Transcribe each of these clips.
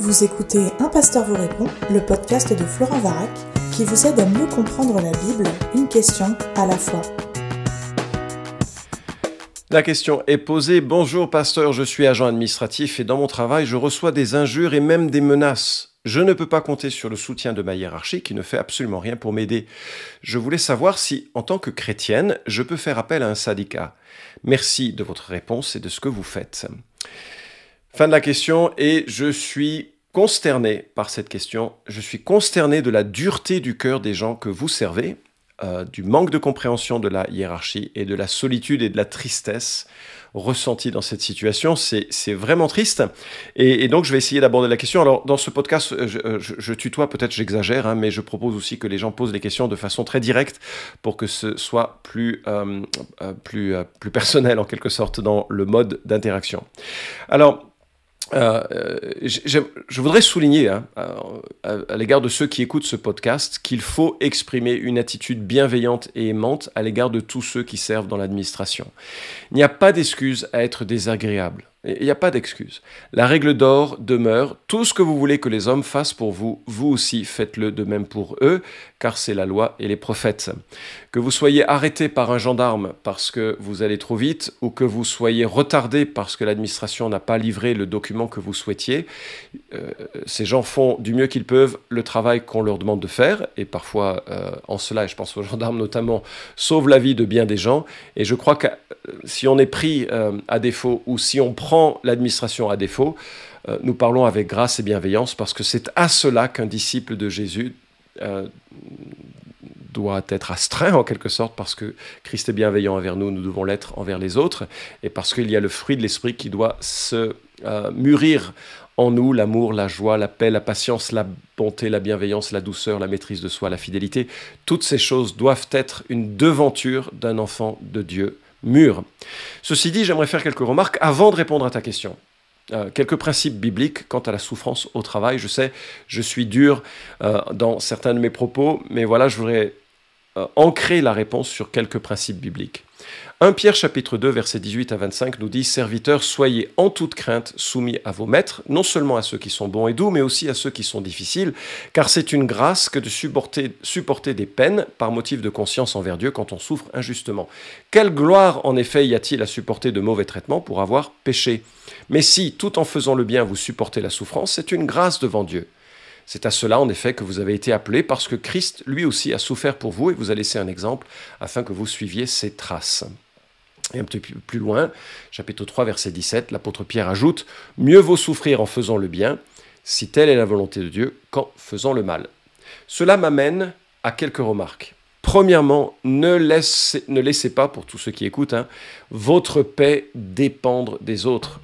Vous écoutez Un pasteur vous répond, le podcast de Florent Varac, qui vous aide à mieux comprendre la Bible, une question à la fois. La question est posée. Bonjour pasteur, je suis agent administratif et dans mon travail, je reçois des injures et même des menaces. Je ne peux pas compter sur le soutien de ma hiérarchie qui ne fait absolument rien pour m'aider. Je voulais savoir si, en tant que chrétienne, je peux faire appel à un syndicat. Merci de votre réponse et de ce que vous faites. Fin de la question et je suis consterné par cette question. Je suis consterné de la dureté du cœur des gens que vous servez, euh, du manque de compréhension de la hiérarchie et de la solitude et de la tristesse ressentie dans cette situation. C'est vraiment triste. Et, donc, je vais essayer d'aborder la question. Alors, dans ce podcast, je, je, tutoie, peut-être j'exagère, hein, mais je propose aussi que les gens posent les questions de façon très directe pour que ce soit plus, euh, euh, plus, plus personnel, en quelque sorte, dans le mode d'interaction. Alors, euh, je, voudrais souligner hein, à, l'égard de ceux qui écoutent ce podcast qu'il faut exprimer une attitude bienveillante et aimante à l'égard de tous ceux qui servent dans l'administration. Il n'y a pas d'excuse à être désagréable. Il n'y a pas d'excuse. La règle d'or demeure, tout ce que vous voulez que les hommes fassent pour vous, vous aussi faites-le de même pour eux, car c'est la loi et les prophètes. Que vous soyez arrêté par un gendarme parce que vous allez trop vite, ou que vous soyez retardé parce que l'administration n'a pas livré le document que vous souhaitiez, euh, ces gens font du mieux qu'ils peuvent le travail qu'on leur demande de faire, et parfois euh, en cela, et je pense aux gendarmes notamment, sauvent la vie de bien des gens, et je crois que euh, si on est pris à défaut, ou si on prend l'administration à défaut, euh, nous parlons avec grâce et bienveillance parce que c'est à cela qu'un disciple de Jésus euh, doit être astreint en quelque sorte parce que Christ est bienveillant envers nous, nous devons l'être envers les autres et parce qu'il y a le fruit de l'esprit qui doit se euh, mûrir en nous, l'amour, la joie, la paix, la patience, la bonté, la bienveillance, la douceur, la maîtrise de soi, la fidélité. Toutes ces choses doivent être une devanture d'un enfant de Dieu mûr. Ceci dit, j'aimerais faire quelques remarques avant de répondre à ta question. Euh, quelques principes bibliques quant à la souffrance au travail. Je sais, je suis dur euh, dans certains de mes propos, mais voilà, je voudrais euh, ancrer la réponse sur quelques principes bibliques. 1 Pierre chapitre 2 versets 18 à 25 nous dit Serviteurs, soyez en toute crainte soumis à vos maîtres, non seulement à ceux qui sont bons et doux, mais aussi à ceux qui sont difficiles, car c'est une grâce que de supporter, supporter des peines par motif de conscience envers Dieu quand on souffre injustement. Quelle gloire en effet y a-t-il à supporter de mauvais traitements pour avoir péché? Mais si, tout en faisant le bien, vous supportez la souffrance, c'est une grâce devant Dieu. C'est à cela, en effet, que vous avez été appelés, parce que Christ, lui aussi, a souffert pour vous et vous a laissé un exemple afin que vous suiviez ses traces. Et un petit peu plus loin, chapitre 3, verset 17, l'apôtre Pierre ajoute Mieux vaut souffrir en faisant le bien, si telle est la volonté de Dieu, qu'en faisant le mal. Cela m'amène à quelques remarques. Premièrement, ne laissez, pas, pour tous ceux qui écoutent, hein, votre paix dépendre des autres.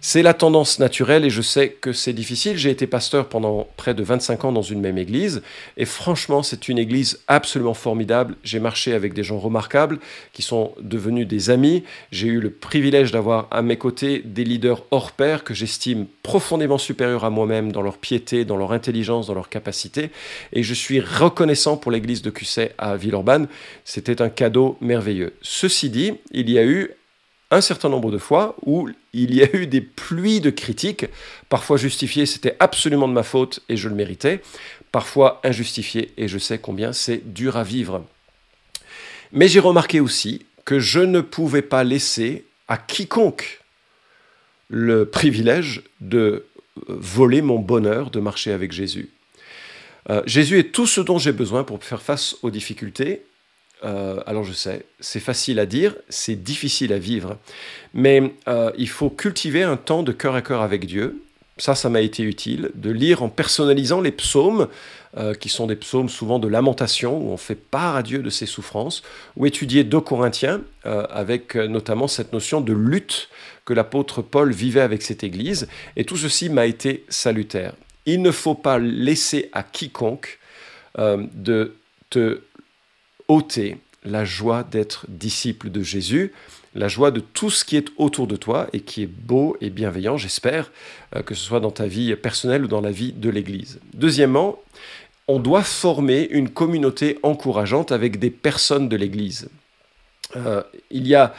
C'est la tendance naturelle et je sais que c'est difficile. J'ai été pasteur pendant près de 25 ans dans une même église et franchement, c'est une église absolument formidable. J'ai marché avec des gens remarquables qui sont devenus des amis. J'ai eu le privilège d'avoir à mes côtés des leaders hors pair que j'estime profondément supérieurs à moi-même dans leur piété, dans leur intelligence, dans leur capacité. Et je suis reconnaissant pour l'église de Cusset à Villeurbanne. C'était un cadeau merveilleux. Ceci dit, il y a eu un certain nombre de fois où il y a eu des pluies de critiques, parfois justifiées, c'était absolument de ma faute et je le méritais, parfois injustifiées et je sais combien c'est dur à vivre. Mais j'ai remarqué aussi que je ne pouvais pas laisser à quiconque le privilège de voler mon bonheur de marcher avec Jésus. Euh, Jésus est tout ce dont j'ai besoin pour faire face aux difficultés euh, alors je sais, c'est facile à dire, c'est difficile à vivre, mais euh, il faut cultiver un temps de cœur à cœur avec Dieu. Ça, ça m'a été utile, de lire en personnalisant les psaumes, euh, qui sont des psaumes souvent de lamentation, où on fait part à Dieu de ses souffrances, ou étudier 2 Corinthiens, avec notamment cette notion de lutte que l'apôtre Paul vivait avec cette Église, et tout ceci m'a été salutaire. Il ne faut pas laisser à quiconque de te ôter la joie d'être disciple de Jésus, la joie de tout ce qui est autour de toi et qui est beau et bienveillant, j'espère, euh, que ce soit dans ta vie personnelle ou dans la vie de l'Église. Deuxièmement, on doit former une communauté encourageante avec des personnes de l'Église. Euh, il y a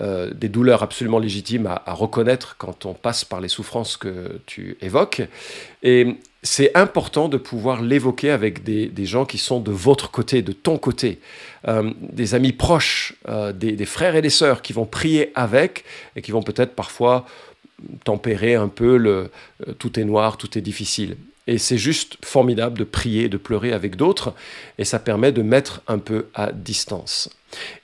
euh, des douleurs absolument légitimes à, reconnaître quand on passe par les souffrances que tu évoques. Et c'est important de pouvoir l'évoquer avec des, gens qui sont de votre côté, de ton côté, euh, des amis proches, des, des, frères et des sœurs qui vont prier avec et qui vont peut-être parfois tempérer un peu le tout est noir, tout est difficile. Et c'est juste formidable de prier, de pleurer avec d'autres, et ça permet de mettre un peu à distance.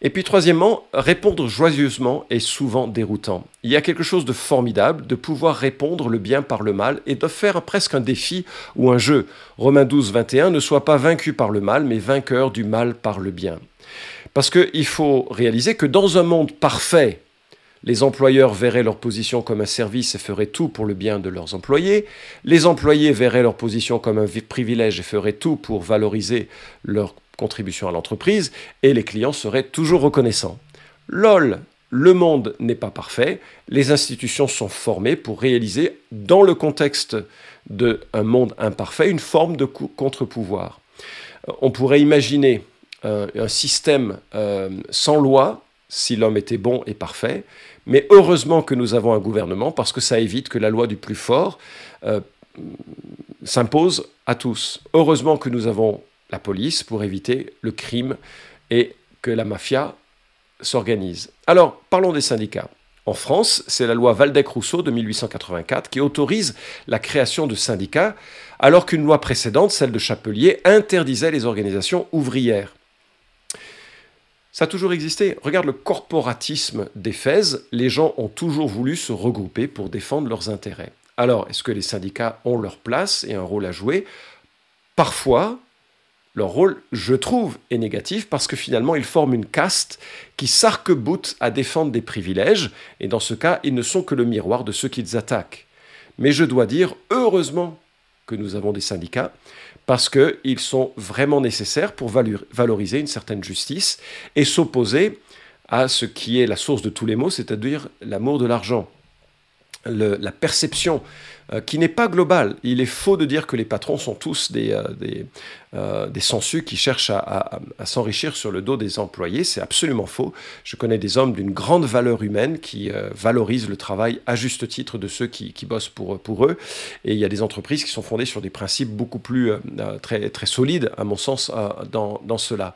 Et puis troisièmement, répondre joyeusement est souvent déroutant. Il y a quelque chose de formidable de pouvoir répondre le bien par le mal et de faire presque un défi ou un jeu. Romains 12, 21, ne sois pas vaincu par le mal, mais vainqueur du mal par le bien. Parce qu'il faut réaliser que dans un monde parfait, les employeurs verraient leur position comme un service et feraient tout pour le bien de leurs employés. Les employés verraient leur position comme un privilège et feraient tout pour valoriser leur contribution à l'entreprise. Et les clients seraient toujours reconnaissants. LOL, le monde n'est pas parfait. Les institutions sont formées pour réaliser, dans le contexte d'un monde imparfait, une forme de contre-pouvoir. Euh, on pourrait imaginer euh, un système euh, sans loi si l'homme était bon et parfait, mais heureusement que nous avons un gouvernement parce que ça évite que la loi du plus fort s'impose à tous. Heureusement que nous avons la police pour éviter le crime et que la mafia s'organise. Alors, parlons des syndicats. En France, c'est la loi Valdec-Rousseau de 1884 qui autorise la création de syndicats, alors qu'une loi précédente, celle de Chapelier, interdisait les organisations ouvrières. Ça a toujours existé. Regarde le corporatisme d'Éphèse. Les gens ont toujours voulu se regrouper pour défendre leurs intérêts. Alors, est-ce que les syndicats ont leur place et un rôle à jouer? Parfois, leur rôle, je trouve, est négatif parce que finalement, ils forment une caste qui s'arc-boute à défendre des privilèges, et dans ce cas, ils ne sont que le miroir de ceux qu'ils attaquent. Mais je dois dire, heureusement que nous avons des syndicats, parce qu'ils sont vraiment nécessaires pour valoriser une certaine justice et s'opposer à ce qui est la source de tous les maux, c'est-à-dire l'amour de l'argent la perception euh, qui n'est pas globale. Il est faux de dire que les patrons sont tous des, euh, des, euh, sensus qui cherchent à, s'enrichir sur le dos des employés. C'est absolument faux. Je connais des hommes d'une grande valeur humaine qui valorisent le travail à juste titre de ceux qui, qui, bossent pour, pour eux. Et il y a des entreprises qui sont fondées sur des principes beaucoup plus très, très solides, à mon sens, dans, dans cela.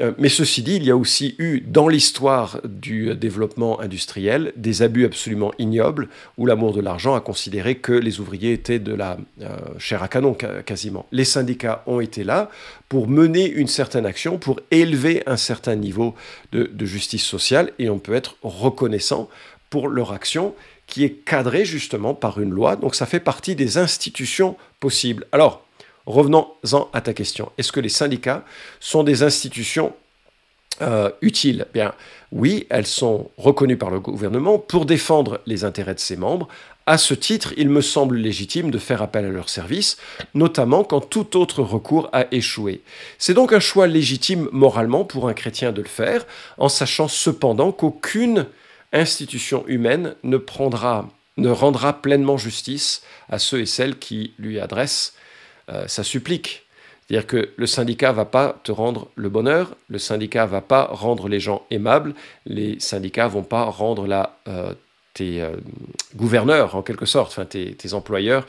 Euh, mais ceci dit, il y a aussi eu dans l'histoire du développement industriel des abus absolument ignobles où l'amour de l'argent a considéré que les ouvriers étaient de la euh, chair à canon quasiment. Les syndicats ont été là pour mener une certaine action, pour élever un certain niveau de, de justice sociale et on peut être reconnaissant pour leur action qui est cadrée justement par une loi. Donc ça fait partie des institutions possibles. Alors, Revenons-en à ta question. Est-ce que les syndicats sont des institutions euh, utiles? Bien, oui, elles sont reconnues par le gouvernement pour défendre les intérêts de ses membres. À ce titre, il me semble légitime de faire appel à leurs services, notamment quand tout autre recours a échoué. C'est donc un choix légitime moralement pour un chrétien de le faire, en sachant cependant qu'aucune institution humaine ne, prendra, ne rendra pleinement justice à ceux et celles qui lui adressent euh, ça supplique. C'est-à-dire que le syndicat va pas te rendre le bonheur, le syndicat va pas rendre les gens aimables, les syndicats vont pas rendre la, euh, tes euh, gouverneurs, en quelque sorte, enfin tes, employeurs,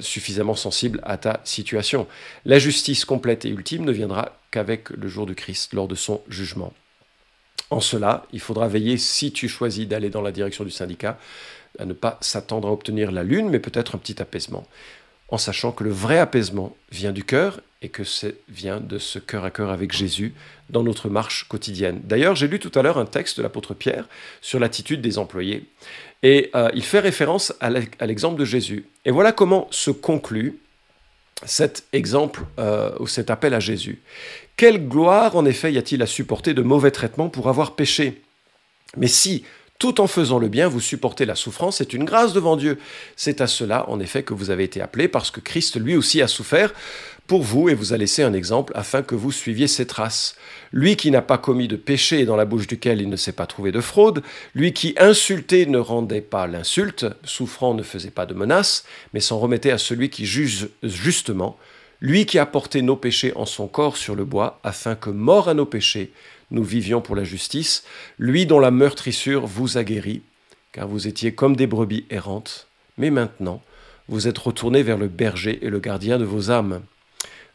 suffisamment sensibles à ta situation. La justice complète et ultime ne viendra qu'avec le jour du Christ, lors de son jugement. En cela, il faudra veiller, si tu choisis d'aller dans la direction du syndicat, à ne pas s'attendre à obtenir la lune, mais peut-être un petit apaisement en sachant que le vrai apaisement vient du cœur et que c'est vient de ce cœur à cœur avec Jésus dans notre marche quotidienne. D'ailleurs, j'ai lu tout à l'heure un texte de l'apôtre Pierre sur l'attitude des employés et euh, il fait référence à l'exemple de Jésus. Et voilà comment se conclut cet exemple euh, ou cet appel à Jésus. Quelle gloire en effet y a-t-il à supporter de mauvais traitements pour avoir péché? Mais si tout en faisant le bien, vous supportez la souffrance, c'est une grâce devant Dieu. C'est à cela, en effet, que vous avez été appelés, parce que Christ, lui aussi, a souffert pour vous et vous a laissé un exemple afin que vous suiviez ses traces. Lui qui n'a pas commis de péché et dans la bouche duquel il ne s'est pas trouvé de fraude, lui qui insulté ne rendait pas l'insulte, souffrant ne faisait pas de menace, mais s'en remettait à celui qui juge justement, lui qui a porté nos péchés en son corps sur le bois, afin que, mort à nos péchés, nous vivions pour la justice, lui dont la meurtrissure vous a guéri, car vous étiez comme des brebis errantes, mais maintenant vous êtes retournés vers le berger et le gardien de vos âmes.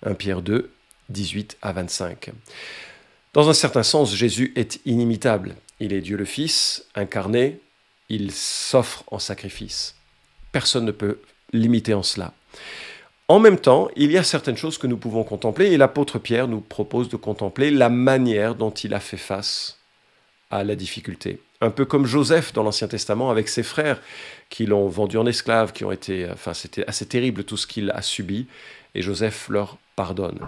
1 Pierre 2, 18 à 25. Dans un certain sens, Jésus est inimitable. Il est Dieu le Fils, incarné, il s'offre en sacrifice. Personne ne peut l'imiter en cela. En même temps, il y a certaines choses que nous pouvons contempler et l'apôtre Pierre nous propose de contempler la manière dont il a fait face à la difficulté. Un peu comme Joseph dans l'Ancien Testament avec ses frères qui l'ont vendu en esclave, qui ont été, enfin c'était assez terrible tout ce qu'il a subi et Joseph leur pardonne.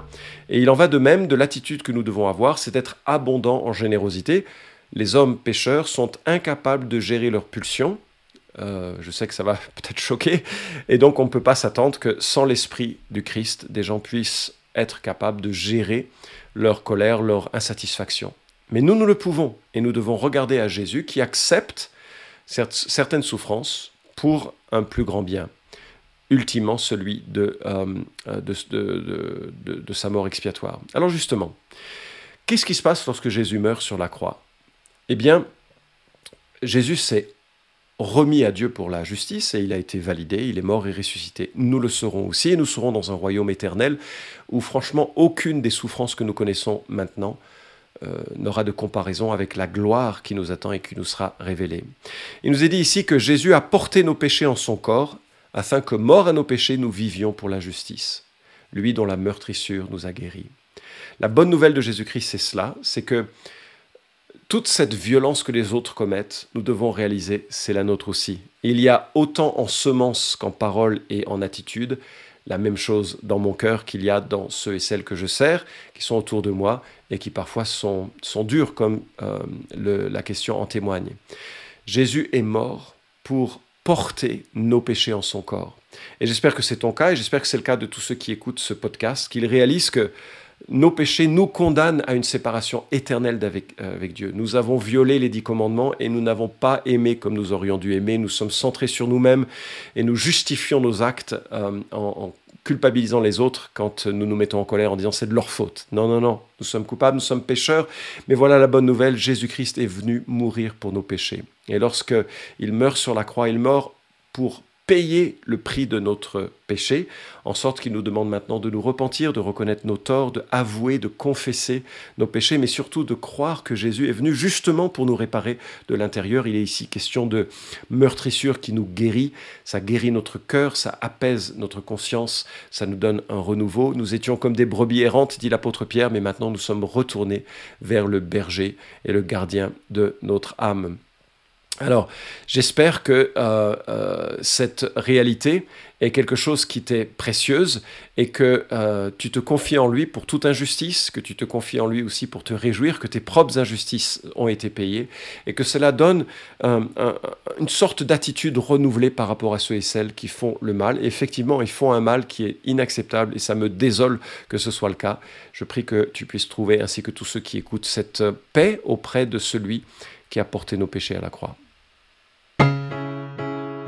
Et il en va de même de l'attitude que nous devons avoir, c'est d'être abondant en générosité. Les hommes pécheurs sont incapables de gérer leurs pulsions, euh, je sais que ça va peut-être choquer. Et donc, on ne peut pas s'attendre que sans l'esprit du Christ, des gens puissent être capables de gérer leur colère, leur insatisfaction. Mais nous, nous le pouvons. Et nous devons regarder à Jésus qui accepte certaines souffrances pour un plus grand bien. Ultimement, celui de, euh, de, de sa mort expiatoire. Alors justement, qu'est-ce qui se passe lorsque Jésus meurt sur la croix? Eh bien, Jésus s'est remis à Dieu pour la justice et il a été validé, il est mort et ressuscité. Nous le serons aussi et nous serons dans un royaume éternel où franchement aucune des souffrances que nous connaissons maintenant euh, n'aura de comparaison avec la gloire qui nous attend et qui nous sera révélée. Il nous est dit ici que Jésus a porté nos péchés en son corps afin que, mort à nos péchés, nous vivions pour la justice, lui dont la meurtrissure nous a guéris. La bonne nouvelle de Jésus-Christ, c'est cela, c'est que toute cette violence que les autres commettent, nous devons réaliser, c'est la nôtre aussi. Il y a autant en semences qu'en paroles et en attitudes, la même chose dans mon cœur qu'il y a dans ceux et celles que je sers, qui sont autour de moi et qui parfois sont, durs, comme euh, la question en témoigne. Jésus est mort pour porter nos péchés en son corps. Et j'espère que c'est ton cas, et j'espère que c'est le cas de tous ceux qui écoutent ce podcast, qu'ils réalisent que nos péchés nous condamnent à une séparation éternelle avec, euh, avec, Dieu. Nous avons violé les dix commandements et nous n'avons pas aimé comme nous aurions dû aimer. Nous sommes centrés sur nous-mêmes et nous justifions nos actes euh, en, en, culpabilisant les autres quand nous nous mettons en colère en disant c'est de leur faute. Non, non, non. Nous sommes coupables, nous sommes pécheurs. Mais voilà la bonne nouvelle. Jésus-Christ est venu mourir pour nos péchés. Et lorsque il meurt sur la croix, il meurt pour payer le prix de notre péché, en sorte qu'il nous demande maintenant de nous repentir, de reconnaître nos torts, de avouer, de confesser nos péchés, mais surtout de croire que Jésus est venu justement pour nous réparer de l'intérieur. Il est ici question de meurtrissure qui nous guérit, ça guérit notre cœur, ça apaise notre conscience, ça nous donne un renouveau. Nous étions comme des brebis errantes, dit l'apôtre Pierre, mais maintenant nous sommes retournés vers le berger et le gardien de notre âme. Alors, j'espère que euh, euh, cette réalité est quelque chose qui t'est précieuse et que euh, tu te confies en lui pour toute injustice, que tu te confies en lui aussi pour te réjouir que tes propres injustices ont été payées et que cela donne une sorte d'attitude renouvelée par rapport à ceux et celles qui font le mal. Effectivement, ils font un mal qui est inacceptable et ça me désole que ce soit le cas. Je prie que tu puisses trouver, ainsi que tous ceux qui écoutent, cette paix auprès de celui qui a porté nos péchés à la croix.